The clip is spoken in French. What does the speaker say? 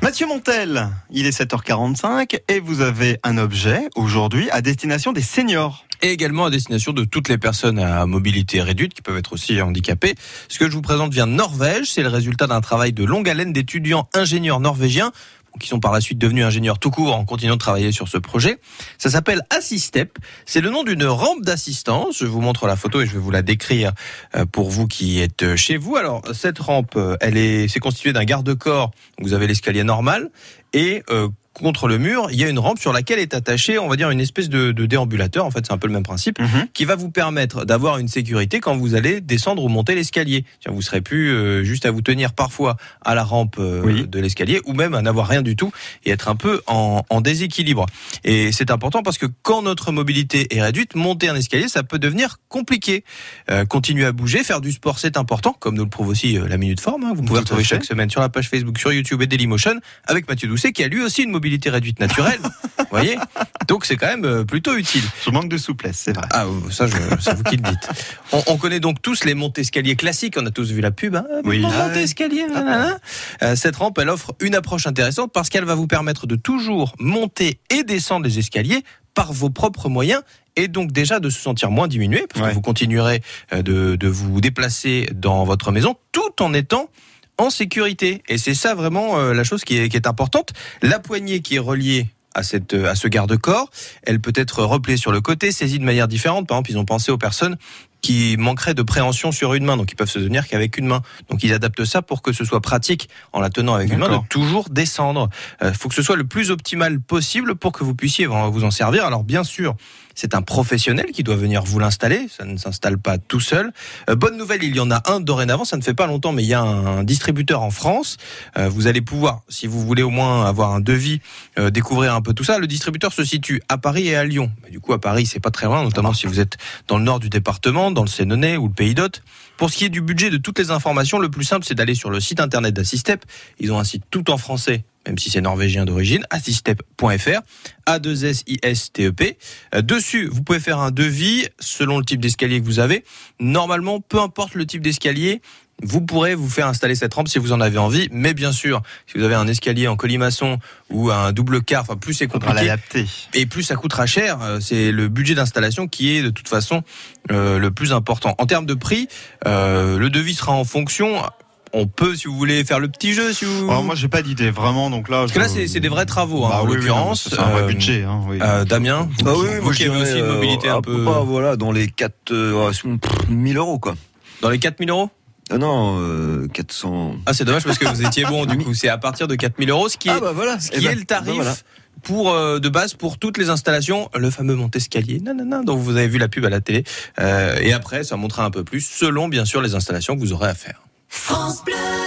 Mathieu Montel, il est 7h45 et vous avez un objet aujourd'hui à destination des seniors. et également à destination de toutes les personnes à mobilité réduite qui peuvent être aussi handicapées. Ce que je vous présente vient de Norvège, c'est le résultat d'un travail de longue haleine d'étudiants ingénieurs norvégiens qui sont par la suite devenus ingénieurs tout court en continuant de travailler sur ce projet. Ça s'appelle Assistep. C'est le nom d'une rampe d'assistance. Je vous montre la photo et je vais vous la décrire euh, pour vous qui êtes chez vous. Alors, cette rampe, euh, elle est, c'est constitué d'un garde-corps. Vous avez l'escalier normal et euh, contre le mur, il y a une rampe sur laquelle est attachée, on va dire, une espèce de, de déambulateur. En fait, c'est un peu le même principe, Mhm. qui va vous permettre d'avoir une sécurité quand vous allez descendre ou monter l'escalier. Vous serez plus euh, juste à vous tenir parfois à la rampe euh, Oui. de l'escalier, ou même à n'avoir rien du tout et être un peu en, en déséquilibre. Et c'est important parce que quand notre mobilité est réduite, monter un escalier, ça peut devenir compliqué. Euh, continuer à bouger, faire du sport, c'est important, comme nous le prouve aussi la Minute Forme. hein. Vous pouvez retrouver chaque semaine sur la page Facebook, sur YouTube et Dailymotion avec Mathieu Doucet, qui a lui aussi une mobilité réduite naturelle. Vous voyez Donc c'est quand même euh, plutôt utile. Je manque de souplesse, c'est vrai. Ah, ça, je- c'est vous qui le dites. On, on connaît donc tous les montées escaliers classiques. On a tous vu la pub. Hein Oui. Pour Ah monter ouais. escalier. nanana. Euh, cette rampe, elle offre une approche intéressante parce qu'elle va vous permettre de toujours monter et descendre les escaliers par vos propres moyens et donc déjà de se sentir moins diminué parce Ouais. que vous continuerez euh, de, de vous déplacer dans votre maison tout en étant en sécurité. Et c'est ça vraiment euh, la chose qui est, qui est importante. La poignée qui est reliée à, cette, euh, à ce garde-corps, elle peut être repliée sur le côté, saisie de manière différente. Par exemple, ils ont pensé aux personnes qui manqueraient de préhension sur une main, donc ils peuvent se tenir qu'avec une main. Donc ils adaptent ça pour que ce soit pratique en la tenant avec une main de toujours descendre. Il faut que ce soit le plus optimal possible pour que vous puissiez vous en servir. Alors bien sûr, c'est un professionnel qui doit venir vous l'installer. Ça ne s'installe pas tout seul. Euh, bonne nouvelle, il y en a un dorénavant. Ça ne fait pas longtemps, mais il y a un distributeur en France. Euh, vous allez pouvoir, si vous voulez au moins avoir un devis, euh, découvrir un peu tout ça. Le distributeur se situe à Paris et à Lyon. Mais du coup, à Paris, c'est pas très loin, notamment si vous êtes dans le nord du département, dans le Sénonais ou le Pays d'Hôte. Pour ce qui est du budget de toutes les informations, le plus simple, c'est d'aller sur le site internet d'Assistep. Ils ont un site tout en français, même si c'est norvégien d'origine, assistep.fr, A2SISTEP. Euh, Dessus, vous pouvez faire un devis selon le type d'escalier que vous avez. Normalement, peu importe le type d'escalier, vous pourrez vous faire installer cette rampe si vous en avez envie. Mais bien sûr, si vous avez un escalier en colimaçon ou un double quart, enfin plus c'est compliqué et plus ça coûtera cher. euh, C'est le budget d'installation qui est de toute façon euh, le plus important. En termes de prix, euh, le devis sera en fonction. On peut, si vous voulez, faire le petit jeu, si vous. Alors moi j'ai pas d'idée vraiment donc là. Parce que là, c'est c'est des vrais travaux, hein, Bah en oui, l'occurrence. C'est un vrai Euh, budget. Hein, oui. euh, Damien, Ah oui, vous moi qui avez aussi une mobilité euh, un à peu pas, voilà, dans les 4, euh, pff, 1000 euros quoi. dans les 4000 euros? Ah non, euh, 400. Ah, c'est dommage parce que vous étiez bon. Du coup, c'est à partir de 4000 euros, ce qui est Ah bah voilà. ce eh qui ben, est le tarif ben voilà. pour euh, de base pour toutes les installations, le fameux Montescalier, nanana, dont vous avez vu la pub à la télé. Euh, et après, ça montera un peu plus selon bien sûr les installations que vous aurez à faire. France Bleu.